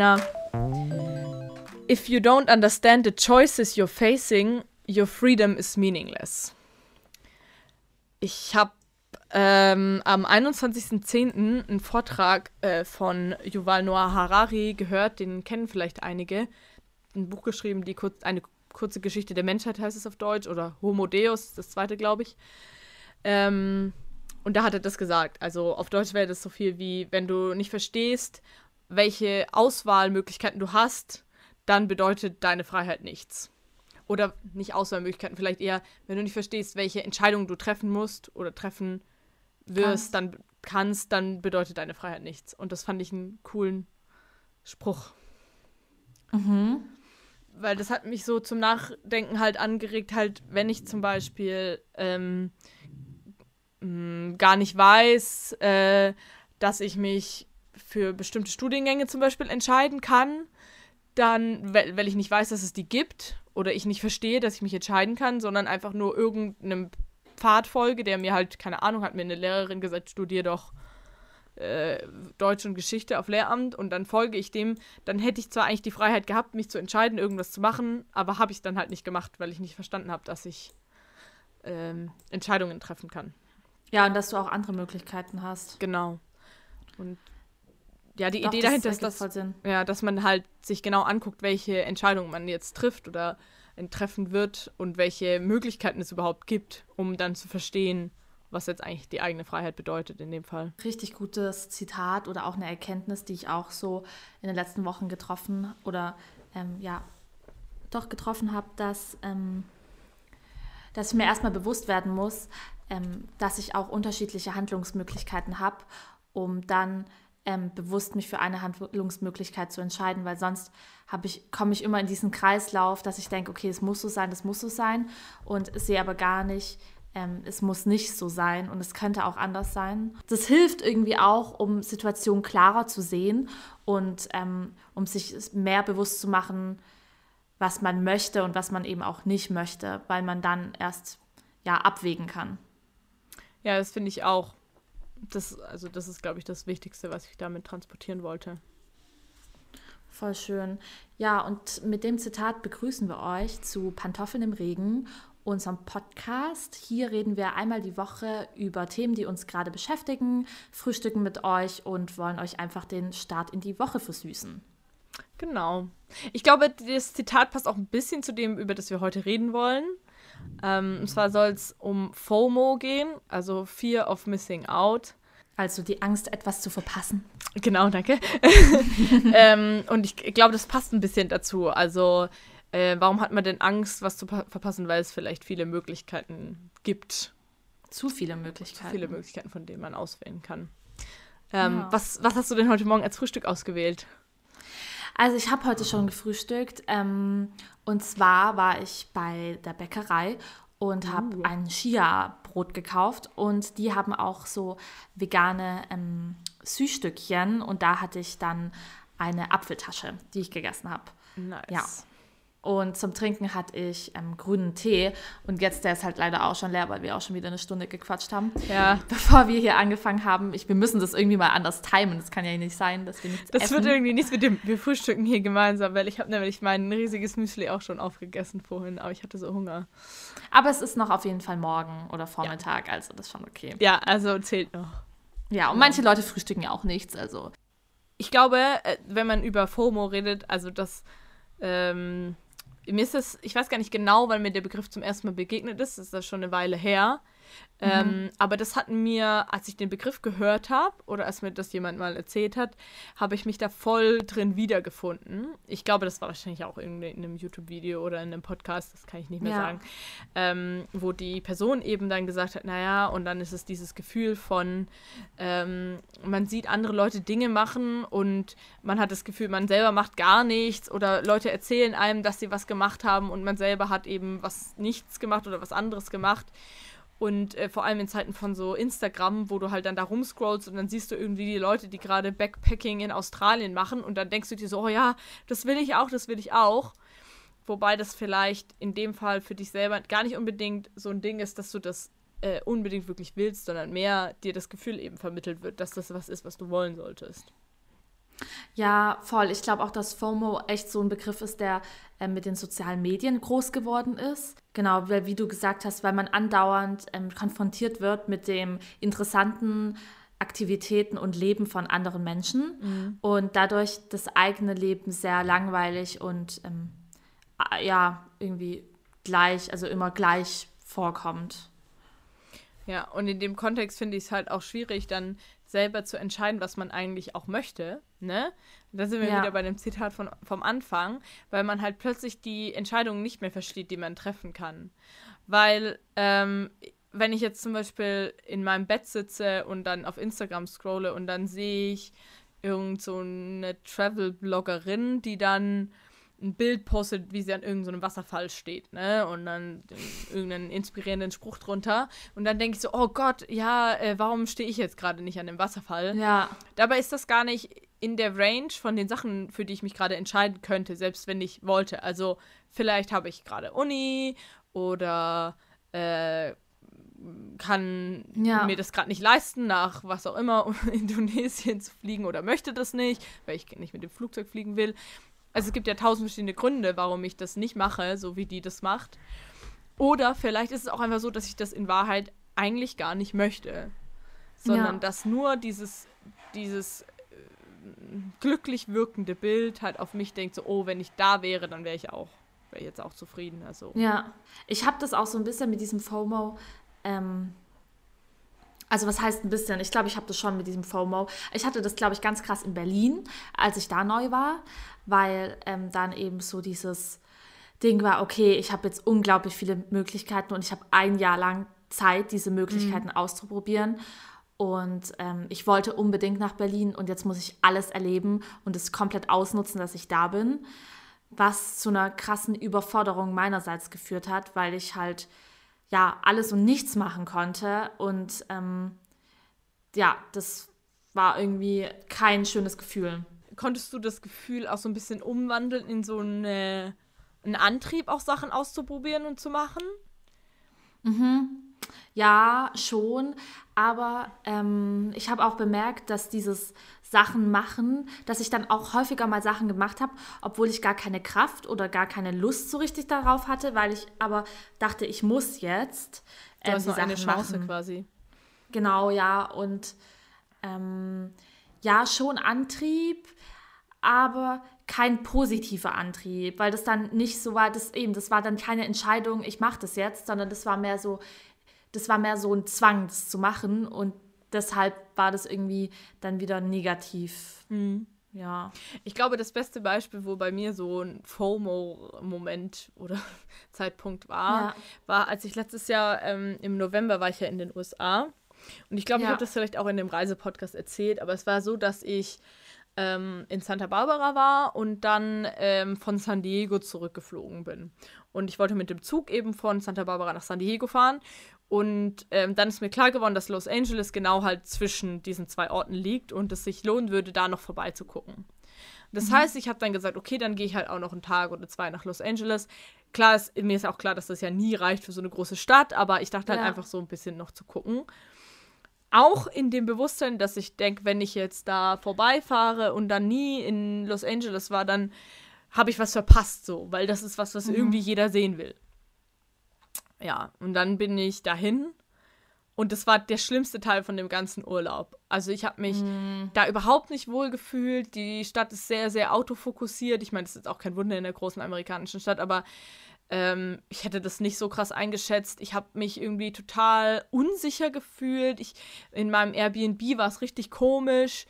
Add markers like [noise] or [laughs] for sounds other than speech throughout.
Lena. If you don't understand the choices you're facing, your freedom is meaningless. Ich habe ähm, am 21.10. einen Vortrag äh, von Yuval Noah Harari gehört, den kennen vielleicht einige. Ein Buch geschrieben, die kurz, eine kurze Geschichte der Menschheit heißt es auf Deutsch, oder Homo Deus, das zweite, glaube ich. Ähm, und da hat er das gesagt. Also auf Deutsch wäre das so viel wie, wenn du nicht verstehst, welche Auswahlmöglichkeiten du hast, dann bedeutet deine Freiheit nichts. Oder nicht Auswahlmöglichkeiten, vielleicht eher, wenn du nicht verstehst, welche Entscheidungen du treffen musst oder treffen wirst, Kannst. dann kannst, dann bedeutet deine Freiheit nichts. Und das fand ich einen coolen Spruch. Mhm. Weil das hat mich so zum Nachdenken halt angeregt, halt, wenn ich zum Beispiel ähm, mh, gar nicht weiß, äh, dass ich mich für bestimmte Studiengänge zum Beispiel entscheiden kann, dann, weil, weil ich nicht weiß, dass es die gibt oder ich nicht verstehe, dass ich mich entscheiden kann, sondern einfach nur irgendeinem Pfad folge, der mir halt, keine Ahnung, hat mir eine Lehrerin gesagt, studier doch äh, Deutsch und Geschichte auf Lehramt und dann folge ich dem, dann hätte ich zwar eigentlich die Freiheit gehabt, mich zu entscheiden, irgendwas zu machen, aber habe ich dann halt nicht gemacht, weil ich nicht verstanden habe, dass ich ähm, Entscheidungen treffen kann. Ja, und dass du auch andere Möglichkeiten hast. Genau. Und ja, die Doch, Idee dahinter ist, dass, ja, dass man halt sich genau anguckt, welche Entscheidungen man jetzt trifft oder treffen wird und welche Möglichkeiten es überhaupt gibt, um dann zu verstehen, was jetzt eigentlich die eigene Freiheit bedeutet in dem Fall. Richtig gutes Zitat oder auch eine Erkenntnis, die ich auch so in den letzten Wochen getroffen oder ähm, ja, doch getroffen habe, dass, ähm, dass ich mir erstmal bewusst werden muss, ähm, dass ich auch unterschiedliche Handlungsmöglichkeiten habe, um dann ähm, bewusst mich für eine Handlungsmöglichkeit zu entscheiden, weil sonst ich, komme ich immer in diesen Kreislauf, dass ich denke, okay, es muss so sein, es muss so sein und sehe aber gar nicht, ähm, es muss nicht so sein und es könnte auch anders sein. Das hilft irgendwie auch, um Situationen klarer zu sehen und ähm, um sich mehr bewusst zu machen, was man möchte und was man eben auch nicht möchte, weil man dann erst ja abwägen kann. Ja, das finde ich auch. Das, also das ist, glaube ich, das Wichtigste, was ich damit transportieren wollte. Voll schön. Ja, und mit dem Zitat begrüßen wir euch zu Pantoffeln im Regen, unserem Podcast. Hier reden wir einmal die Woche über Themen, die uns gerade beschäftigen, frühstücken mit euch und wollen euch einfach den Start in die Woche versüßen. Genau. Ich glaube, das Zitat passt auch ein bisschen zu dem, über das wir heute reden wollen. Ähm, und zwar soll es um FOMO gehen, also Fear of Missing Out. Also die Angst, etwas zu verpassen. Genau, danke. [laughs] ähm, und ich, glaube, das passt ein bisschen dazu. Also, äh, warum hat man denn Angst, was zu pa- verpassen? Weil es vielleicht viele Möglichkeiten gibt. Zu viele Zu Möglichkeiten. viele Möglichkeiten, von denen man auswählen kann. Ähm, Ja. was, was hast du denn heute Morgen als Frühstück ausgewählt? Also ich habe heute schon gefrühstückt. Ähm, und zwar war ich bei der Bäckerei und habe Uh. ein Chia-Brot gekauft. Und die haben auch so vegane ähm, Süßstückchen. Und da hatte ich dann eine Apfeltasche, die ich gegessen habe. Nice. Ja. Und zum Trinken hatte ich ähm, grünen Tee. Und jetzt, der ist halt leider auch schon leer, weil wir auch schon wieder eine Stunde gequatscht haben. Ja. Bevor wir hier angefangen haben, ich, wir müssen das irgendwie mal anders timen. Das kann ja nicht sein, dass wir nichts Das essen. wird irgendwie nichts mit dem, wir frühstücken hier gemeinsam, weil ich habe nämlich mein riesiges Müsli auch schon aufgegessen vorhin, aber ich hatte so Hunger. Aber es ist noch auf jeden Fall morgen oder Vormittag, also das ist schon okay. Ja, also zählt noch. Ja, und manche Leute frühstücken ja auch nichts, also. Ich glaube, äh, wenn man über FOMO redet, also das, ähm, mir ist das, ich weiß gar nicht genau, wann mir der Begriff zum ersten Mal begegnet ist, das ist das schon eine Weile her. Ähm, aber das hat mir, als ich den Begriff gehört habe oder als mir das jemand mal erzählt hat, habe ich mich da voll drin wiedergefunden. Ich glaube, das war wahrscheinlich auch irgendwie in einem YouTube-Video oder in einem Podcast, das kann ich nicht mehr Ja. sagen, ähm, wo die Person eben dann gesagt hat, naja, und dann ist es dieses Gefühl von, ähm, man sieht andere Leute Dinge machen und man hat das Gefühl, man selber macht gar nichts oder Leute erzählen einem, dass sie was gemacht haben und man selber hat eben was nichts gemacht oder was anderes gemacht. Und äh, vor allem in Zeiten von so Instagram, wo du halt dann da rumscrollst und dann siehst du irgendwie die Leute, die gerade Backpacking in Australien machen und dann denkst du dir so, oh ja, das will ich auch, das will ich auch. Wobei das vielleicht in dem Fall für dich selber gar nicht unbedingt so ein Ding ist, dass du das äh, unbedingt wirklich willst, sondern mehr dir das Gefühl eben vermittelt wird, dass das was ist, was du wollen solltest. Ja, voll. Ich glaube auch, dass FOMO echt so ein Begriff ist, der äh, mit den sozialen Medien groß geworden ist. Genau, weil wie du gesagt hast, weil man andauernd ähm, konfrontiert wird mit dem interessanten Aktivitäten und Leben von anderen Menschen mhm. und dadurch das eigene Leben sehr langweilig und ähm, ja, irgendwie gleich, also immer gleich vorkommt. Ja, und in dem Kontext finde ich es halt auch schwierig, dann selber zu entscheiden, was man eigentlich auch möchte. Ne? Da sind wir ja. wieder bei dem Zitat von, vom Anfang, weil man halt plötzlich die Entscheidungen nicht mehr versteht, die man treffen kann. Weil, ähm, wenn ich jetzt zum Beispiel in meinem Bett sitze und dann auf Instagram scrolle und dann sehe ich irgend so eine Travel-Bloggerin, die dann ein Bild postet, wie sie an irgendeinem so Wasserfall steht, ne? Und dann irgendeinen inspirierenden Spruch drunter. Und dann denke ich so, oh Gott, ja, äh, warum stehe ich jetzt gerade nicht an dem Wasserfall? Ja. Dabei ist das gar nicht in der Range von den Sachen, für die ich mich gerade entscheiden könnte, selbst wenn ich wollte. Also vielleicht habe ich gerade Uni oder äh, kann ja. mir das gerade nicht leisten, nach was auch immer Indonesien zu fliegen oder möchte das nicht, weil ich nicht mit dem Flugzeug fliegen will. Also es gibt ja tausend verschiedene Gründe, warum ich das nicht mache, so wie die das macht. Oder vielleicht ist es auch einfach so, dass ich das in Wahrheit eigentlich gar nicht möchte. Sondern ja. dass nur dieses, dieses äh, glücklich wirkende Bild halt auf mich denkt, so, oh, wenn ich da wäre, dann wäre ich auch, wäre jetzt auch zufrieden. Also. Ja, ich habe das auch so ein bisschen mit diesem FOMO. Ähm, also was heißt ein bisschen? Ich glaube, ich habe das schon mit diesem FOMO. Ich hatte das, glaube ich, ganz krass in Berlin, als ich da neu war weil ähm, dann eben so dieses Ding war, okay, ich habe jetzt unglaublich viele Möglichkeiten und ich habe ein Jahr lang Zeit, diese Möglichkeiten mhm. auszuprobieren. Und ähm, ich wollte unbedingt nach Berlin und jetzt muss ich alles erleben und es komplett ausnutzen, dass ich da bin. Was zu einer krassen Überforderung meinerseits geführt hat, weil ich halt ja alles und nichts machen konnte. Und ähm, ja, das war irgendwie kein schönes Gefühl konntest du das Gefühl auch so ein bisschen umwandeln in so eine, einen Antrieb, auch Sachen auszuprobieren und zu machen? Mhm. Ja, schon. Aber ähm, ich habe auch bemerkt, dass dieses Sachen machen, dass ich dann auch häufiger mal Sachen gemacht habe, obwohl ich gar keine Kraft oder gar keine Lust so richtig darauf hatte, weil ich aber dachte, ich muss jetzt. Ähm, du hast noch eine Chance machen. quasi. Genau, ja. Und ähm, ja, schon Antrieb aber kein positiver Antrieb, weil das dann nicht so war, das eben, das war dann keine Entscheidung, ich mache das jetzt, sondern das war mehr so, das war mehr so ein Zwang, das zu machen und deshalb war das irgendwie dann wieder negativ. Mhm. Ja. Ich glaube, das beste Beispiel, wo bei mir so ein FOMO-Moment oder [laughs] Zeitpunkt war, ja. war, als ich letztes Jahr ähm, im November war ich ja in den USA. Und ich glaube, ja. ich habe das vielleicht auch in dem Reisepodcast erzählt, aber es war so, dass ich ähm, in Santa Barbara war und dann ähm, von San Diego zurückgeflogen bin. Und ich wollte mit dem Zug eben von Santa Barbara nach San Diego fahren. Und ähm, dann ist mir klar geworden, dass Los Angeles genau halt zwischen diesen zwei Orten liegt und es sich lohnen würde, da noch vorbeizugucken. Das mhm. heißt, ich habe dann gesagt, okay, dann gehe ich halt auch noch einen Tag oder zwei nach Los Angeles. Klar, ist, mir ist auch klar, dass das ja nie reicht für so eine große Stadt, aber ich dachte halt einfach so ein bisschen noch zu gucken. Auch in dem Bewusstsein, dass ich denke, wenn ich jetzt da vorbeifahre und dann nie in Los Angeles war, dann habe ich was verpasst, so, weil das ist was, was mhm. irgendwie jeder sehen will. Ja, und dann bin ich dahin und das war der schlimmste Teil von dem ganzen Urlaub. Also ich habe mich mhm. da überhaupt nicht wohl gefühlt. Die Stadt ist sehr, sehr autofokussiert. Ich meine, das ist auch kein Wunder in der großen amerikanischen Stadt, aber ähm, ich hätte das nicht so krass eingeschätzt. Ich habe mich irgendwie total unsicher gefühlt. Ich, in meinem Airbnb war es richtig komisch.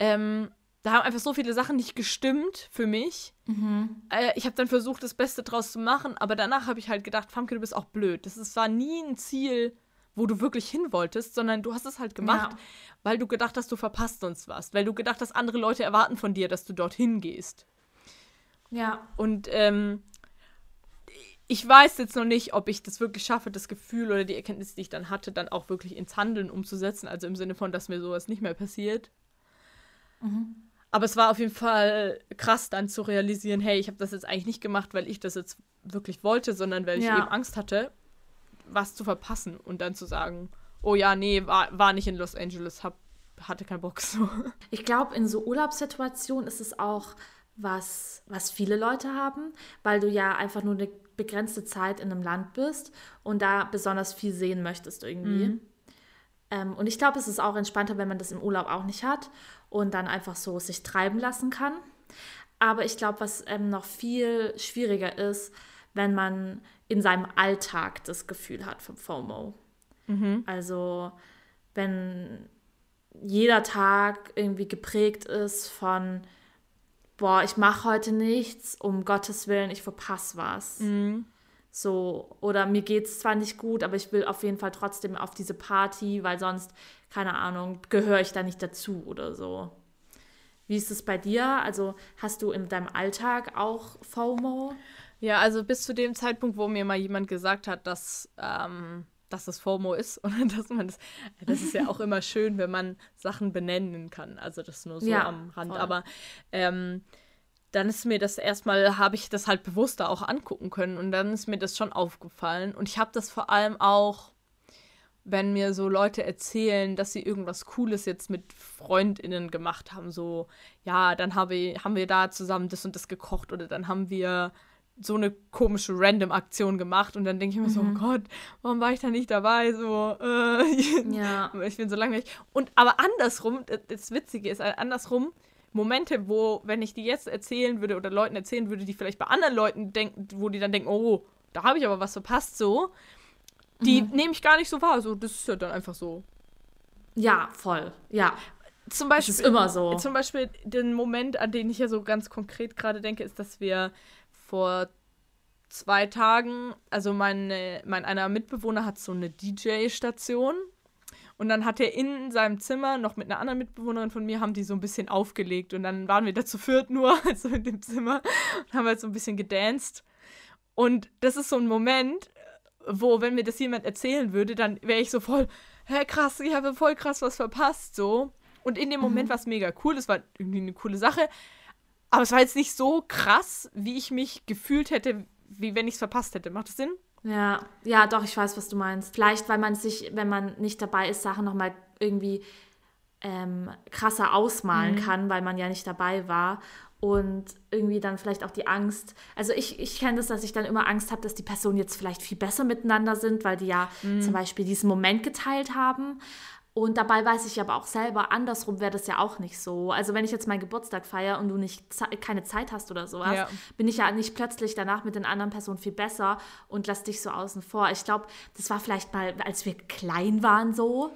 Ähm, da haben einfach so viele Sachen nicht gestimmt für mich. Mhm. Äh, ich habe dann versucht, das Beste draus zu machen, aber danach habe ich halt gedacht, Famke, du bist auch blöd. Das ist, war nie ein Ziel, wo du wirklich hin wolltest, sondern du hast es halt gemacht, ja. weil du gedacht hast, du verpasst uns was, weil du gedacht hast, andere Leute erwarten von dir, dass du dorthin gehst. Ja. Und ähm, ich weiß jetzt noch nicht, ob ich das wirklich schaffe, das Gefühl oder die Erkenntnis, die ich dann hatte, dann auch wirklich ins Handeln umzusetzen. Also im Sinne von, dass mir sowas nicht mehr passiert. Mhm. Aber es war auf jeden Fall krass, dann zu realisieren, hey, ich habe das jetzt eigentlich nicht gemacht, weil ich das jetzt wirklich wollte, sondern weil ich ja. eben Angst hatte, was zu verpassen und dann zu sagen, oh ja, nee, war, war nicht in Los Angeles, hab, hatte keinen Bock [laughs] so. Ich glaube, in so Urlaubssituationen ist es auch was, was viele Leute haben, weil du ja einfach nur eine begrenzte Zeit in einem Land bist und da besonders viel sehen möchtest irgendwie. Mhm. Ähm, und ich glaube, es ist auch entspannter, wenn man das im Urlaub auch nicht hat und dann einfach so sich treiben lassen kann. Aber ich glaube, was ähm, noch viel schwieriger ist, wenn man in seinem Alltag das Gefühl hat vom FOMO. Mhm. Also wenn jeder Tag irgendwie geprägt ist von, boah, ich mache heute nichts, um Gottes Willen, ich verpasse was. Mhm. So, oder mir geht es zwar nicht gut, aber ich will auf jeden Fall trotzdem auf diese Party, weil sonst, keine Ahnung, gehöre ich da nicht dazu oder so. Wie ist es bei dir? Also hast du in deinem Alltag auch FOMO? Ja, also bis zu dem Zeitpunkt, wo mir mal jemand gesagt hat, dass, ähm, dass das FOMO ist [laughs] und dass man das, das ist ja auch immer schön, wenn man Sachen benennen kann. Also das nur so ja, am Rand. Voll. Aber ähm, dann ist mir das erstmal, habe ich das halt bewusster auch angucken können und dann ist mir das schon aufgefallen. Und ich habe das vor allem auch, wenn mir so Leute erzählen, dass sie irgendwas Cooles jetzt mit FreundInnen gemacht haben, so, ja, dann habe, haben wir da zusammen das und das gekocht oder dann haben wir so eine komische Random-Aktion gemacht und dann denke ich mir mhm. so, oh Gott, warum war ich da nicht dabei? So, äh, [laughs] ja. ich bin so langweilig. Und aber andersrum, das Witzige ist, andersrum, Momente, wo, wenn ich die jetzt erzählen würde oder Leuten erzählen würde, die vielleicht bei anderen Leuten denken, wo die dann denken, oh, da habe ich aber was verpasst, so, die mhm. nehme ich gar nicht so wahr. So, das ist ja dann einfach so. Ja, voll. Ja. Zum Beispiel, das ist immer so. Zum Beispiel den Moment, an den ich ja so ganz konkret gerade denke, ist, dass wir vor zwei Tagen, also meine, mein einer Mitbewohner hat so eine DJ-Station und dann hat er in seinem Zimmer noch mit einer anderen Mitbewohnerin von mir, haben die so ein bisschen aufgelegt. Und dann waren wir da zu viert nur, [laughs] also in dem Zimmer, und haben halt so ein bisschen gedanced. Und das ist so ein Moment, wo, wenn mir das jemand erzählen würde, dann wäre ich so voll, hä, krass, ich habe voll krass was verpasst, so. Und in dem Moment mhm. war es mega cool, es war irgendwie eine coole Sache. Aber es war jetzt nicht so krass, wie ich mich gefühlt hätte, wie wenn ich es verpasst hätte. Macht das Sinn? Ja, ja, doch, ich weiß, was du meinst. Vielleicht, weil man sich, wenn man nicht dabei ist, Sachen nochmal irgendwie ähm, krasser ausmalen mhm. kann, weil man ja nicht dabei war. Und irgendwie dann vielleicht auch die Angst. Also ich, ich kenne das, dass ich dann immer Angst habe, dass die Personen jetzt vielleicht viel besser miteinander sind, weil die ja mhm. zum Beispiel diesen Moment geteilt haben. Und dabei weiß ich aber auch selber, andersrum wäre das ja auch nicht so. Also wenn ich jetzt meinen Geburtstag feiere und du nicht keine Zeit hast oder sowas, ja. bin ich ja nicht plötzlich danach mit den anderen Personen viel besser und lass dich so außen vor. Ich glaube, das war vielleicht mal, als wir klein waren so.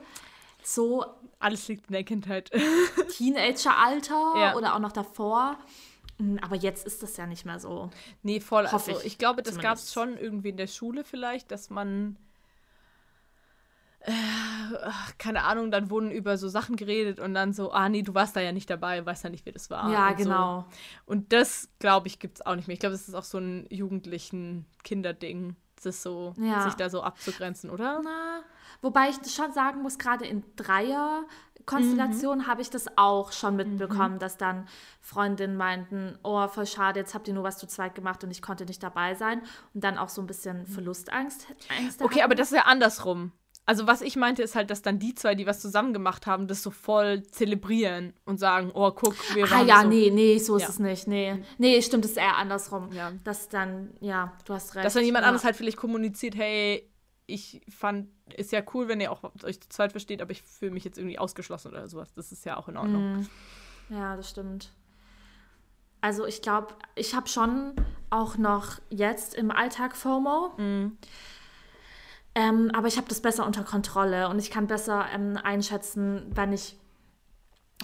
So. Alles liegt in der Kindheit. [laughs] Teenageralter ja. oder auch noch davor. Hm, aber jetzt ist das ja nicht mehr so. Nee, voll. Hoffe also, ich, ich glaube, das gab es schon irgendwie in der Schule vielleicht, dass man äh, keine Ahnung, dann wurden über so Sachen geredet und dann so, ah nee, du warst da ja nicht dabei, weißt ja nicht, wie das war. Ja, und genau. So. Und das, glaube ich, gibt es auch nicht mehr. Ich glaube, das ist auch so ein jugendlichen Kinderding, das so, ja. sich da so abzugrenzen, oder? Na, wobei ich schon sagen muss, gerade in Dreier Konstellation mhm. habe ich das auch schon mitbekommen, mhm. dass dann Freundinnen meinten, oh, voll schade, jetzt habt ihr nur was zu zweit gemacht und ich konnte nicht dabei sein. Und dann auch so ein bisschen Verlustangst. Ängste okay, hatten. aber das ist ja andersrum. Also was ich meinte, ist halt, dass dann die zwei, die was zusammen gemacht haben, das so voll zelebrieren und sagen, oh, guck, wir ah, waren Ah ja, so. nee, nee, so ist ja. es nicht. Nee. Nee, stimmt, es ist eher andersrum. Ja. Dass dann, ja, du hast recht. Dass dann jemand ja. anderes halt vielleicht kommuniziert, hey, ich fand, ist ja cool, wenn ihr auch euch zu zweit versteht, aber ich fühle mich jetzt irgendwie ausgeschlossen oder sowas. Das ist ja auch in Ordnung. Mm. Ja, das stimmt. Also ich glaube, ich habe schon auch noch jetzt im Alltag FOMO. Mm. Ähm, aber ich habe das besser unter Kontrolle und ich kann besser ähm, einschätzen, wann ich.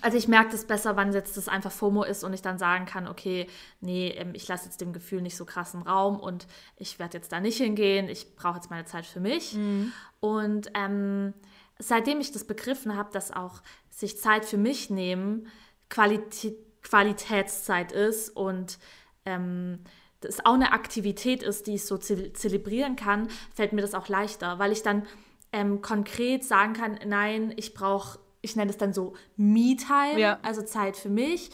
Also ich merke das besser, wann jetzt das einfach FOMO ist und ich dann sagen kann, okay, nee, ähm, ich lasse jetzt dem Gefühl nicht so krassen Raum und ich werde jetzt da nicht hingehen, ich brauche jetzt meine Zeit für mich. Mhm. Und ähm, seitdem ich das begriffen habe, dass auch sich Zeit für mich nehmen Qualität, Qualitätszeit ist und das auch eine Aktivität ist, die ich so ze zelebrieren kann, fällt mir das auch leichter, weil ich dann ähm, konkret sagen kann, nein, ich brauche, ich nenne es dann so Me-Time, ja. also Zeit für mich.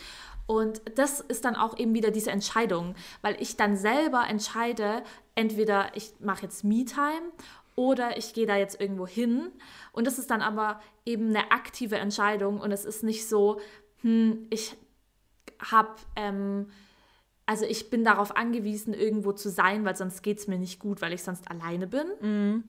Und das ist dann auch eben wieder diese Entscheidung, weil ich dann selber entscheide, entweder ich mache jetzt Me-Time oder ich gehe da jetzt irgendwo hin. Und das ist dann aber eben eine aktive Entscheidung und es ist nicht so, hm, ich habe, ähm, also ich bin darauf angewiesen, irgendwo zu sein, weil sonst geht es mir nicht gut, weil ich sonst alleine bin. Mhm.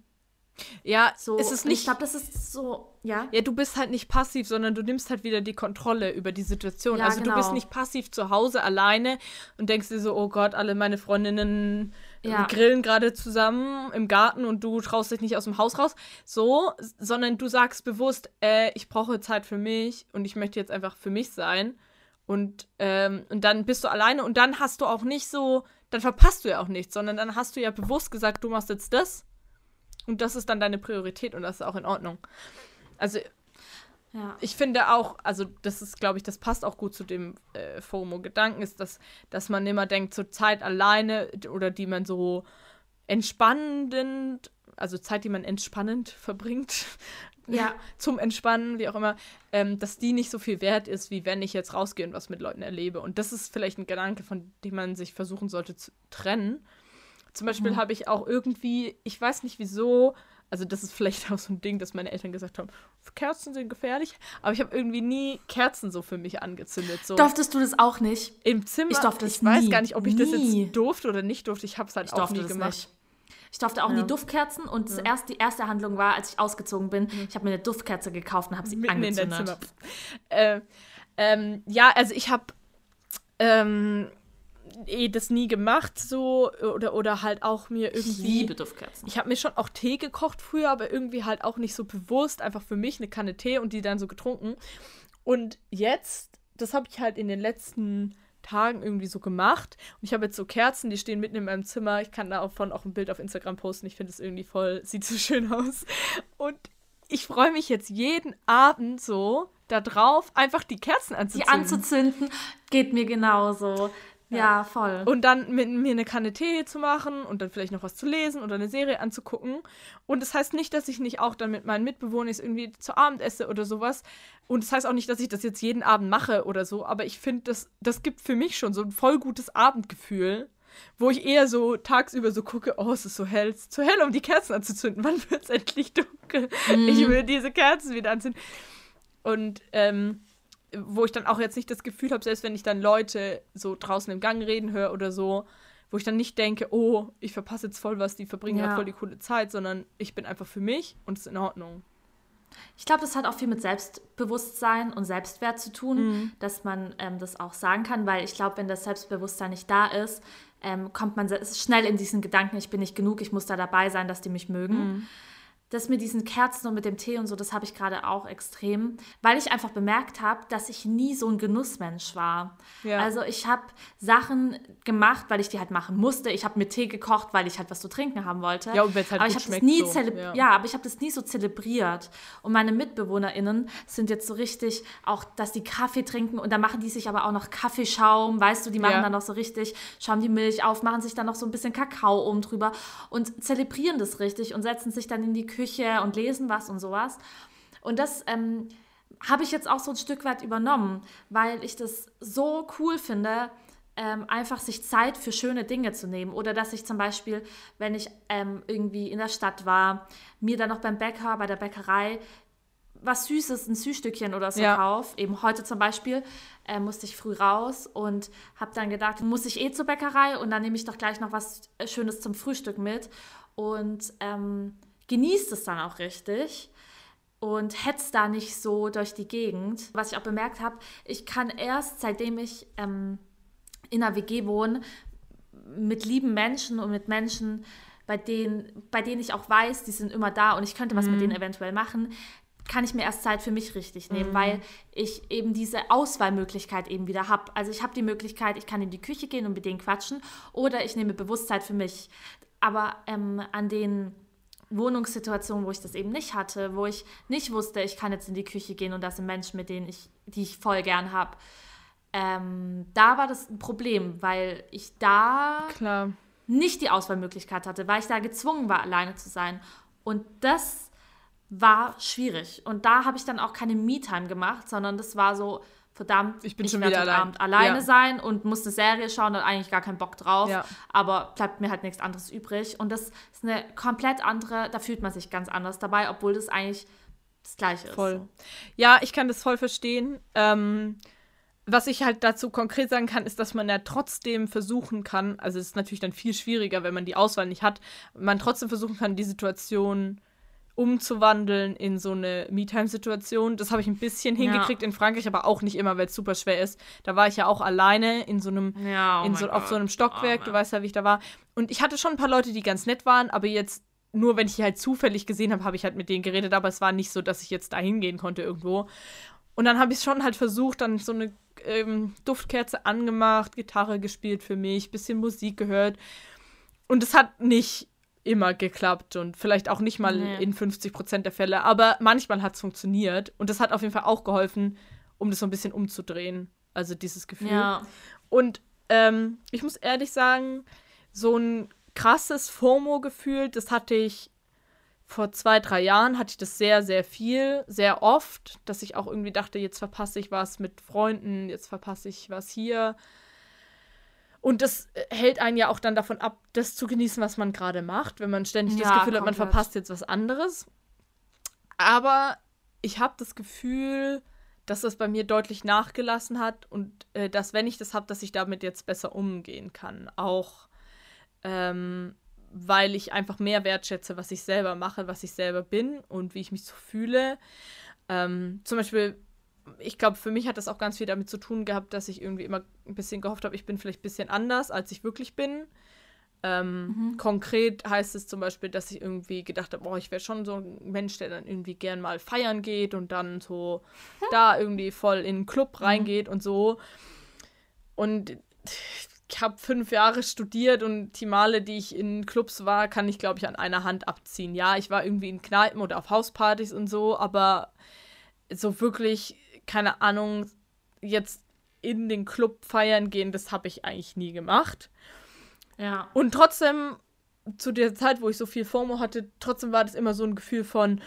Ja, so, es ist nicht. Ich glaube, das ist so, ja. Ja, du bist halt nicht passiv, sondern du nimmst halt wieder die Kontrolle über die Situation. Ja, also genau. du bist genau. nicht passiv zu Hause alleine und denkst dir so, oh Gott, alle meine Freundinnen ja. grillen gerade zusammen im Garten und du traust dich nicht aus dem Haus raus. So, sondern du sagst bewusst, äh, ich brauche Zeit für mich und ich möchte jetzt einfach für mich sein. Und, ähm, und dann bist du alleine und dann hast du auch nicht so, dann verpasst du ja auch nichts, sondern dann hast du ja bewusst gesagt, du machst jetzt das und das ist dann deine Priorität und das ist auch in Ordnung. Also ja. ich finde auch, also das ist, glaube ich, das passt auch gut zu dem äh, FOMO-Gedanken, ist, dass, dass man immer denkt, zur Zeit alleine oder die man so entspannend, also Zeit, die man entspannend [laughs] verbringt, ja. [laughs] zum Entspannen, wie auch immer, ähm, dass die nicht so viel wert ist, wie wenn ich jetzt rausgehe und was mit Leuten erlebe. Und das ist vielleicht ein Gedanke, von dem man sich versuchen sollte zu trennen. Zum Beispiel mhm. habe ich auch irgendwie, ich weiß nicht wieso, also das ist vielleicht [laughs] auch so ein Ding, dass meine Eltern gesagt haben, Kerzen sind gefährlich, aber ich habe irgendwie nie Kerzen so für mich angezündet. So. Durftest du das auch nicht? Im Zimmer? Ich durfte es Ich weiß gar nicht, ob ich nie. das jetzt durfte oder nicht durfte. Ich habe es halt ich auch nie gemacht. Nicht. Ich durfte auch ja. nie Duftkerzen und ja. erst, die erste Handlung war, als ich ausgezogen bin, mhm. ich habe mir eine Duftkerze gekauft und habe sie Mitten angezündet. In dein Zimmer. Äh, ähm, ja, also ich habe ähm, eh das nie gemacht so oder oder halt auch mir irgendwie. Ich liebe Duftkerzen. Ich habe mir schon auch Tee gekocht früher, aber irgendwie halt auch nicht so bewusst, einfach für mich eine Kanne Tee und die dann so getrunken. Und jetzt, das habe ich halt in den letzten Tagen irgendwie so gemacht. Und ich habe jetzt so Kerzen, die stehen mitten in meinem Zimmer. Ich kann davon auch ein Bild auf Instagram posten. Ich finde es irgendwie voll, [laughs] sieht so schön aus. Und ich freue mich jetzt jeden Abend so darauf, einfach die Kerzen anzuzünden. Die anzuzünden geht mir genauso. Ja, voll. Und dann mit mir eine Kanne Tee zu machen und dann vielleicht noch was zu lesen oder eine Serie anzugucken. Und das heißt nicht, dass ich nicht auch dann mit meinen Mitbewohnern irgendwie zu Abend esse oder sowas. Und das heißt auch nicht, dass ich das jetzt jeden Abend mache oder so. Aber ich finde, das, das gibt für mich schon so ein voll gutes Abendgefühl. Wo ich eher so tagsüber so gucke, oh, es ist so hell, es ist zu hell, um die Kerzen anzuzünden. [laughs] Wann wird es endlich dunkel? Mm. Ich will diese Kerzen wieder anzünden. Und ähm, wo ich dann auch jetzt nicht das Gefühl habe, selbst wenn ich dann Leute so draußen im Gang reden höre oder so, wo ich dann nicht denke, oh, ich verpasse jetzt voll was, die verbringen ja. voll die coole Zeit, sondern ich bin einfach für mich und es ist in Ordnung. Ich glaube, das hat auch viel mit Selbstbewusstsein und Selbstwert zu tun, mhm. dass man ähm, das auch sagen kann, weil ich glaube, wenn das Selbstbewusstsein nicht da ist, ähm, kommt man schnell in diesen Gedanken, ich bin nicht genug, ich muss da dabei sein, dass die mich mögen. Mhm das mit diesen Kerzen und mit dem Tee und so, das habe ich gerade auch extrem, weil ich einfach bemerkt habe, dass ich nie so ein Genussmensch war. Ja. Also ich habe Sachen gemacht, weil ich die halt machen musste. Ich habe mir Tee gekocht, weil ich halt was zu trinken haben wollte. Ja, und wenn es halt aber ich habe das nie so. ja. ja. aber ich habe das nie so zelebriert. Und meine MitbewohnerInnen sind jetzt so richtig auch, dass die Kaffee trinken und da machen die sich aber auch noch Kaffeeschaum, weißt du, die machen ja. dann noch so richtig, schauen die Milch auf, machen sich dann noch so ein bisschen Kakao oben drüber und zelebrieren das richtig und setzen sich dann in die Küche Küche und lesen was und sowas. Und das ähm, habe ich jetzt auch so ein Stück weit übernommen, weil ich das so cool finde, ähm, einfach sich Zeit für schöne Dinge zu nehmen. Oder dass ich zum Beispiel, wenn ich ähm, irgendwie in der Stadt war, mir dann noch beim Bäcker, bei der Bäckerei was Süßes, ein Süßstückchen oder so ja. kauf. Eben heute zum Beispiel äh, musste ich früh raus und habe dann gedacht, muss ich eh zur Bäckerei und dann nehme ich doch gleich noch was Schönes zum Frühstück mit. Und ähm, genießt es dann auch richtig und hetzt da nicht so durch die Gegend. Was ich auch bemerkt habe, ich kann erst seitdem ich ähm, in einer WG wohne, mit lieben Menschen und mit Menschen, bei denen, bei denen ich auch weiß, die sind immer da und ich könnte was mhm. mit denen eventuell machen, kann ich mir erst Zeit für mich richtig nehmen, mhm. weil ich eben diese Auswahlmöglichkeit eben wieder habe. Also ich habe die Möglichkeit, ich kann in die Küche gehen und mit denen quatschen oder ich nehme Bewusstsein für mich. Aber ähm, an den Wohnungssituationen, wo ich das eben nicht hatte, wo ich nicht wusste, ich kann jetzt in die Küche gehen und das sind Menschen, mit denen ich, die ich voll gern habe. ähm, da war das ein Problem, weil ich da Klar. nicht die Auswahlmöglichkeit hatte, weil ich da gezwungen war, alleine zu sein. Und das war schwierig. Und da habe ich dann auch keine Me-Time gemacht, sondern das war so, verdammt, Ich bin schon werde wieder heute allein. Abend alleine Ja. sein und muss eine Serie schauen und eigentlich gar keinen Bock drauf. Ja. Aber bleibt mir halt nichts anderes übrig. Und das ist eine komplett andere, da fühlt man sich ganz anders dabei, obwohl das eigentlich das Gleiche ist. Voll. Ja, ich kann das voll verstehen. Ähm, was ich halt dazu konkret sagen kann, ist, dass man ja trotzdem versuchen kann, also es ist natürlich dann viel schwieriger, wenn man die Auswahl nicht hat, man trotzdem versuchen kann, die Situation umzuwandeln in so eine Me-Time-Situation. Das habe ich ein bisschen Ja. hingekriegt in Frankreich, aber auch nicht immer, weil es super schwer ist. Da war ich ja auch alleine in so einem Ja, oh in so, auf so einem Stockwerk, Oh, du ja. weißt ja, wie ich da war. Und ich hatte schon ein paar Leute, die ganz nett waren, aber jetzt nur, wenn ich die halt zufällig gesehen habe, habe ich halt mit denen geredet, aber es war nicht so, dass ich jetzt da hingehen konnte irgendwo. Und dann habe ich schon halt versucht, dann so eine ähm, Duftkerze angemacht, Gitarre gespielt für mich, bisschen Musik gehört. Und es hat nicht immer geklappt und vielleicht auch nicht mal Nee. in 50 Prozent der Fälle, aber manchmal hat es funktioniert und das hat auf jeden Fall auch geholfen, um das so ein bisschen umzudrehen. Also dieses Gefühl. Ja. Und ähm, ich muss ehrlich sagen, so ein krasses FOMO-Gefühl, das hatte ich vor zwei, drei Jahren, hatte ich das sehr, sehr viel, sehr oft, dass ich auch irgendwie dachte, jetzt verpasse ich was mit Freunden, jetzt verpasse ich was hier. Und das äh, hält einen ja auch dann davon ab, das zu genießen, was man gerade macht, wenn man ständig das Ja, Gefühl hat, man verpasst jetzt was anderes. Aber ich habe das Gefühl, dass das bei mir deutlich nachgelassen hat und äh, dass, wenn ich das habe, dass ich damit jetzt besser umgehen kann. Auch ähm, weil ich einfach mehr wertschätze, was ich selber mache, was ich selber bin und wie ich mich so fühle. Ähm, zum Beispiel, ich glaube, für mich hat das auch ganz viel damit zu tun gehabt, dass ich irgendwie immer ein bisschen gehofft habe, ich bin vielleicht ein bisschen anders, als ich wirklich bin. Ähm, Konkret heißt es zum Beispiel, dass ich irgendwie gedacht habe, boah, ich wäre schon so ein Mensch, der dann irgendwie gern mal feiern geht und dann so da irgendwie voll in den Club reingeht und so. Und ich habe fünf Jahre studiert und die Male, die ich in Clubs war, kann ich, glaube ich, an einer Hand abziehen. Ja, ich war irgendwie in Kneipen oder auf Hauspartys und so, aber so wirklich, keine Ahnung, jetzt in den Club feiern gehen, das habe ich eigentlich nie gemacht. Ja. Und trotzdem, zu der Zeit, wo ich so viel FOMO hatte, trotzdem war das immer so ein Gefühl von,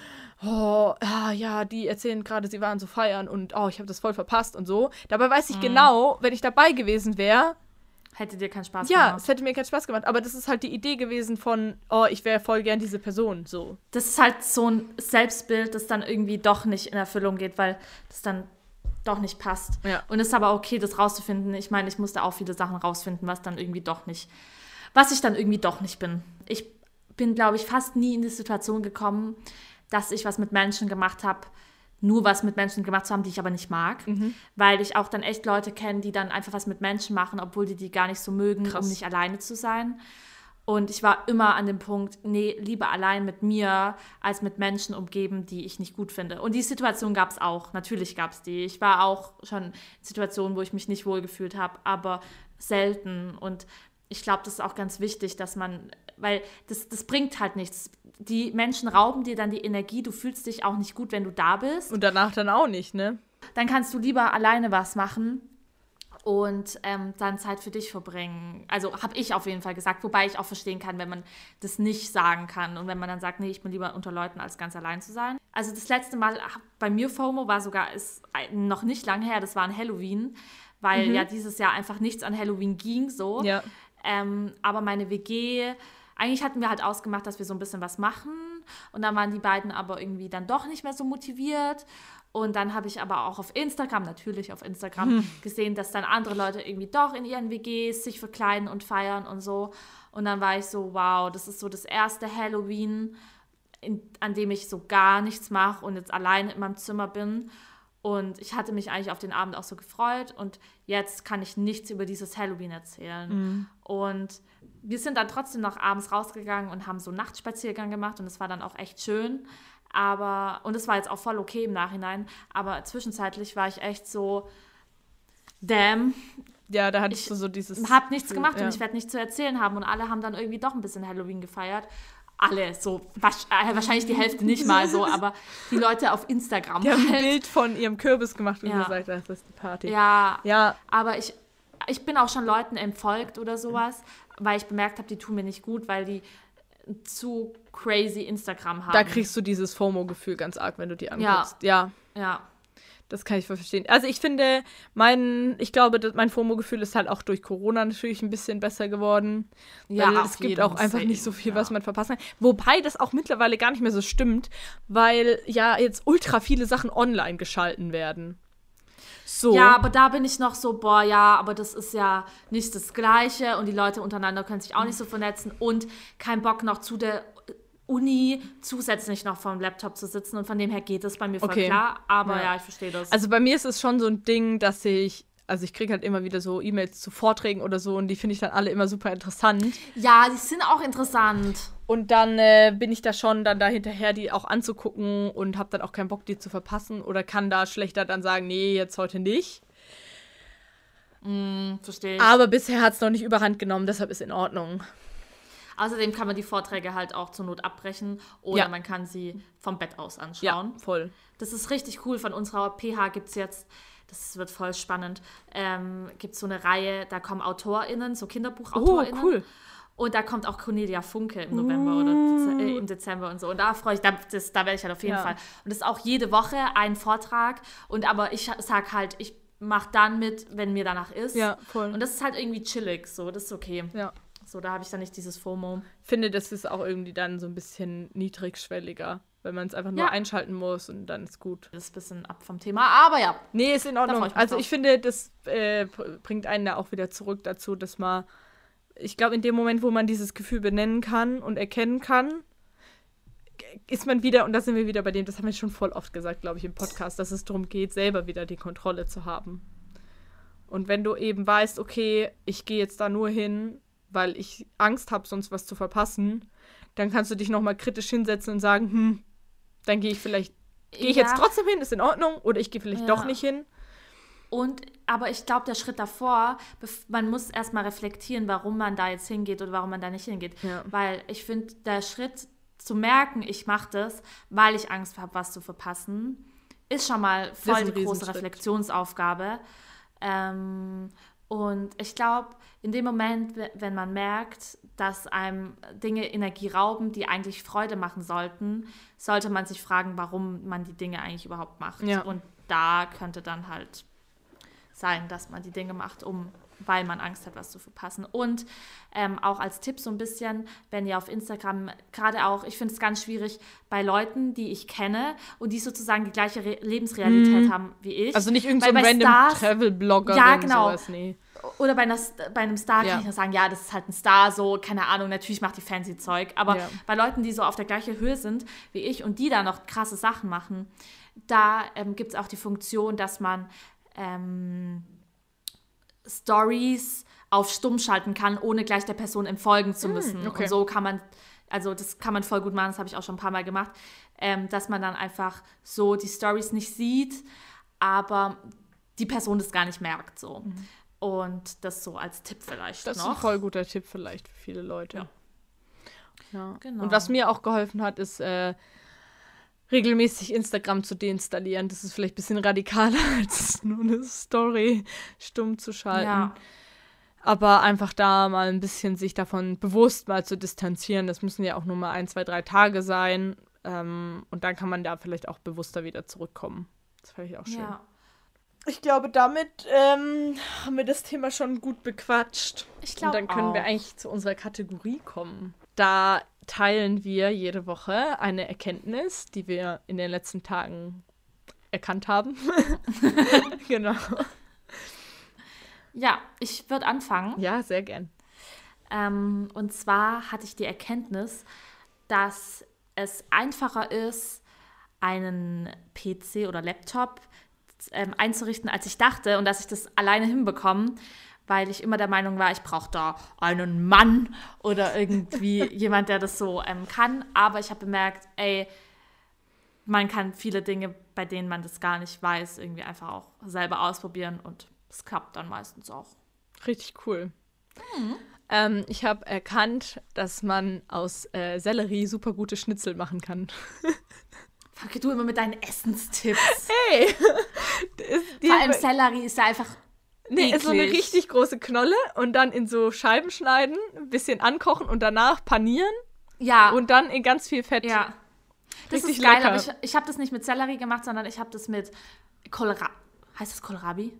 oh, ah, ja, die erzählen gerade, sie waren so feiern und oh, ich habe das voll verpasst und so. Dabei weiß ich genau, wenn ich dabei gewesen wäre, Hätte dir keinen Spaß ja, gemacht. es hätte mir keinen Spaß gemacht. Aber das ist halt die Idee gewesen von, oh, ich wäre voll gern diese Person, so. Das ist halt so ein Selbstbild, das dann irgendwie doch nicht in Erfüllung geht, weil das dann doch nicht passt. Ja. Und es ist aber okay, das rauszufinden. Ich meine, ich musste auch viele Sachen rausfinden, was dann irgendwie doch nicht, was ich dann irgendwie doch nicht bin. Ich bin, glaube ich, fast nie in die Situation gekommen, dass ich was mit Menschen gemacht habe, nur was mit Menschen gemacht zu haben, die ich aber nicht mag. Weil ich auch dann echt Leute kenne, die dann einfach was mit Menschen machen, obwohl die die gar nicht so mögen, Krass. um nicht alleine zu sein. Und ich war immer an dem Punkt, nee, lieber allein mit mir, als mit Menschen umgeben, die ich nicht gut finde. Und die Situation gab es auch. Natürlich gab es die. Ich war auch schon in Situationen, wo ich mich nicht wohl gefühlt habe, aber selten. Und ich glaube, das ist auch ganz wichtig, dass man, weil das, das bringt halt nichts. Die Menschen rauben dir dann die Energie, du fühlst dich auch nicht gut, wenn du da bist. Und danach dann auch nicht, ne? Dann kannst du lieber alleine was machen und ähm, dann Zeit für dich verbringen. Also habe ich auf jeden Fall gesagt, wobei ich auch verstehen kann, wenn man das nicht sagen kann und wenn man dann sagt, nee, ich bin lieber unter Leuten, als ganz allein zu sein. Also das letzte Mal bei mir FOMO war sogar, ist noch nicht lange her, das war ein Halloween, weil ja dieses Jahr einfach nichts an Halloween ging so. Ja. Ähm, aber meine WG, eigentlich hatten wir halt ausgemacht, dass wir so ein bisschen was machen. Und dann waren die beiden aber irgendwie dann doch nicht mehr so motiviert. Und dann habe ich aber auch auf Instagram, natürlich auf Instagram, gesehen, dass dann andere Leute irgendwie doch in ihren WGs sich verkleiden und feiern und so. Und dann war ich so, wow, das ist so das erste Halloween, in, an dem ich so gar nichts mache und jetzt allein in meinem Zimmer bin. Und ich hatte mich eigentlich auf den Abend auch so gefreut. Und jetzt kann ich nichts über dieses Halloween erzählen. Und wir sind dann trotzdem noch abends rausgegangen und haben so einen Nachtspaziergang gemacht. Und es war dann auch echt schön. Aber, und es war jetzt auch voll okay im Nachhinein. Aber zwischenzeitlich war ich echt so, damn, Ja, da hattest Ich du so dieses. hab nichts gemacht ja. und ich werde nichts zu erzählen haben. Und alle haben dann irgendwie doch ein bisschen Halloween gefeiert. Alle so, äh, wahrscheinlich die Hälfte nicht mal so, [laughs] aber die Leute auf Instagram. Die haben ein halt. Bild von ihrem Kürbis gemacht und ja. gesagt, das ist die Party. Ja, ja. aber ich, ich bin auch schon Leuten entfolgt oder sowas, weil ich bemerkt habe, die tun mir nicht gut, weil die zu crazy Instagram haben. Da kriegst du dieses FOMO-Gefühl ganz arg, wenn du die anguckst. Ja. Ja. ja. Das kann ich verstehen. Also ich finde, mein, ich glaube, mein FOMO-Gefühl ist halt auch durch Corona natürlich ein bisschen besser geworden. Ja, es gibt auch einfach nicht so viel, ja. was man verpassen kann. Wobei das auch mittlerweile gar nicht mehr so stimmt, weil ja jetzt ultra viele Sachen online geschalten werden. So. Ja, aber da bin ich noch so, boah, ja, aber das ist ja nicht das Gleiche und die Leute untereinander können sich auch nicht so vernetzen und kein Bock noch zu der Uni zusätzlich noch vom Laptop zu sitzen und von dem her geht es bei mir voll okay. klar, aber ja. ja, ich verstehe das. Also bei mir ist es schon so ein Ding, dass ich also ich kriege halt immer wieder so E-Mails zu Vorträgen oder so und die finde ich dann alle immer super interessant. Ja, die sind auch interessant. Und dann äh, bin ich da schon dann da hinterher, die auch anzugucken und habe dann auch keinen Bock, die zu verpassen oder kann da schlechter dann sagen, nee, jetzt heute nicht. Mm, verstehe ich. Aber bisher hat es noch nicht überhand genommen, deshalb ist in Ordnung. Außerdem kann man die Vorträge halt auch zur Not abbrechen oder ja. man kann sie vom Bett aus anschauen. Ja, voll. Das ist richtig cool. Von unserer PH gibt es jetzt, das wird voll spannend, ähm, gibt es so eine Reihe, da kommen AutorInnen, so KinderbuchautorInnen. Oh, cool. Und da kommt auch Cornelia Funke im November uh. oder Dez äh, im Dezember und so. Und da freue ich, da, das, da werde ich halt auf jeden ja. Fall. Und das ist auch jede Woche ein Vortrag. Und aber ich sage halt, ich mache dann mit, wenn mir danach ist. Ja, voll. Und das ist halt irgendwie chillig, so, das ist okay. Ja. So, da habe ich dann nicht dieses FOMO. Finde, das ist auch irgendwie dann so ein bisschen niedrigschwelliger, wenn man es einfach nur ja. einschalten muss und dann ist gut. Das ist ein bisschen ab vom Thema, aber ja. Nee, ist in Ordnung. Ich also ich finde, das äh, bringt einen da auch wieder zurück dazu, dass man, ich glaube, in dem Moment, wo man dieses Gefühl benennen kann und erkennen kann, ist man wieder, und da sind wir wieder bei dem, das haben wir schon voll oft gesagt, glaube ich, im Podcast, dass es darum geht, selber wieder die Kontrolle zu haben. Und wenn du eben weißt, okay, ich gehe jetzt da nur hin, weil ich Angst habe, sonst was zu verpassen, dann kannst du dich nochmal kritisch hinsetzen und sagen, hm, dann gehe ich vielleicht, gehe ich ja. jetzt trotzdem hin, ist in Ordnung, oder ich gehe vielleicht ja. doch nicht hin. Und, aber ich glaube, der Schritt davor, man muss erstmal reflektieren, warum man da jetzt hingeht oder warum man da nicht hingeht. Ja. Weil ich finde, der Schritt zu merken, ich mache das, weil ich Angst habe, was zu verpassen, ist schon mal voll die große Reflexionsaufgabe. Ähm, und ich glaube, in dem Moment, wenn man merkt, dass einem Dinge Energie rauben, die eigentlich Freude machen sollten, sollte man sich fragen, warum man die Dinge eigentlich überhaupt macht. Ja. Und da könnte dann halt sein, dass man die Dinge macht, um weil man Angst hat, was zu verpassen. Und ähm, auch als Tipp so ein bisschen, wenn ihr auf Instagram, gerade auch, ich finde es ganz schwierig bei Leuten, die ich kenne und die sozusagen die gleiche Re Lebensrealität mm. haben wie ich. Also nicht irgendein so random Travel-Blogger ja, genau. sowas, nee. Oder bei, einer, bei einem Star ja. kann ich noch sagen, ja, das ist halt ein Star, so, keine Ahnung, natürlich macht die fancy Zeug. Aber ja. bei Leuten, die so auf der gleichen Höhe sind wie ich und die da noch krasse Sachen machen, da ähm, gibt es auch die Funktion, dass man ähm, Stories auf stumm schalten kann, ohne gleich der Person entfolgen zu hm, müssen. Mm, okay. Und so kann man, also das kann man voll gut machen, das habe ich auch schon ein paar Mal gemacht, ähm, dass man dann einfach so die Stories nicht sieht, aber die Person das gar nicht merkt. So. Mm. Und das so als Tipp vielleicht das noch. Das ist ein voll guter Tipp vielleicht für viele Leute. Ja. ja. Genau. Und was mir auch geholfen hat, ist äh, regelmäßig Instagram zu deinstallieren. Das ist vielleicht ein bisschen radikaler, [laughs] als nur eine Story stumm zu schalten. Ja. Aber einfach da mal ein bisschen sich davon bewusst mal zu distanzieren. Das müssen ja auch nur mal ein, zwei, drei Tage sein. Ähm, und dann kann man da vielleicht auch bewusster wieder zurückkommen. Das fand ich auch schön. Ja. Ich glaube, damit ähm, haben wir das Thema schon gut bequatscht. Ich glaube. Und dann können auch. wir eigentlich zu unserer Kategorie kommen. Da teilen wir jede Woche eine Erkenntnis, die wir in den letzten Tagen erkannt haben. [laughs] [laughs] genau. Ja, ich würde anfangen. Ja, sehr gern. Ähm, und zwar hatte ich die Erkenntnis, dass es einfacher ist, einen PC oder Laptop ähm, einzurichten, als ich dachte und dass ich das alleine hinbekomme, weil ich immer der Meinung war, ich brauche da einen Mann oder irgendwie [laughs] jemand, der das so ähm, kann. Aber ich habe bemerkt, ey, man kann viele Dinge, bei denen man das gar nicht weiß, irgendwie einfach auch selber ausprobieren und es klappt dann meistens auch. Richtig cool. Mhm. Ähm, ich habe erkannt, dass man aus äh, Sellerie super gute Schnitzel machen kann. Fuck, du immer mit deinen Essenstipps. Hey! [laughs] Vor allem Sellerie ist ja einfach. Nee, ist so eine eklig. richtig große Knolle und dann in so Scheiben schneiden, ein bisschen ankochen und danach panieren Ja. und dann in ganz viel Fett. ja. Das Richtig ist geil, lecker. aber ich, ich habe das nicht mit Sellerie gemacht, sondern ich habe das mit Kohlrabi. Heißt das Kohlrabi?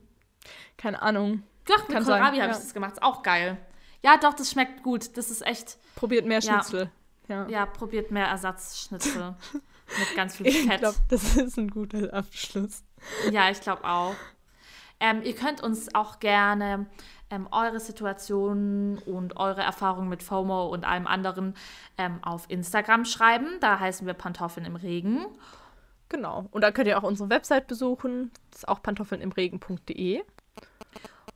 Keine Ahnung. Doch, mit Kann Kohlrabi habe ja. ich das gemacht. Ist auch geil. Ja, doch, das schmeckt gut. Das ist echt. Probiert mehr Ja. Schnitzel. Ja. Ja, probiert mehr Ersatzschnitzel [laughs] mit ganz viel Ich Fett. glaube, das ist ein guter Abschluss. Ja, ich glaube auch. Ähm, ihr könnt uns auch gerne ähm, eure Situation und eure Erfahrungen mit FOMO und allem anderen ähm, auf Instagram schreiben. Da heißen wir Pantoffeln im Regen. Genau. Und da könnt ihr auch unsere Website besuchen. Das ist auch pantoffelnimregen.de.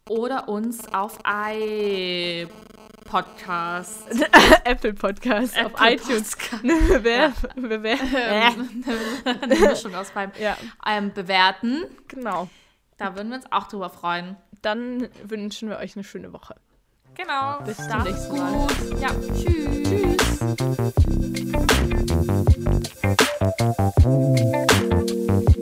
Oder uns auf iPodcast. [laughs] Apple Podcast auf Apple iTunes. Podcast. Bewer [laughs] bewer Ähm, [laughs] eine Mischung aus beim ja, ähm, bewerten. genau. Da würden wir uns auch drüber freuen. Dann wünschen wir euch eine schöne Woche. Genau. Bis zum Dann nächsten Mal. Gut. Ja, tschüss. tschüss.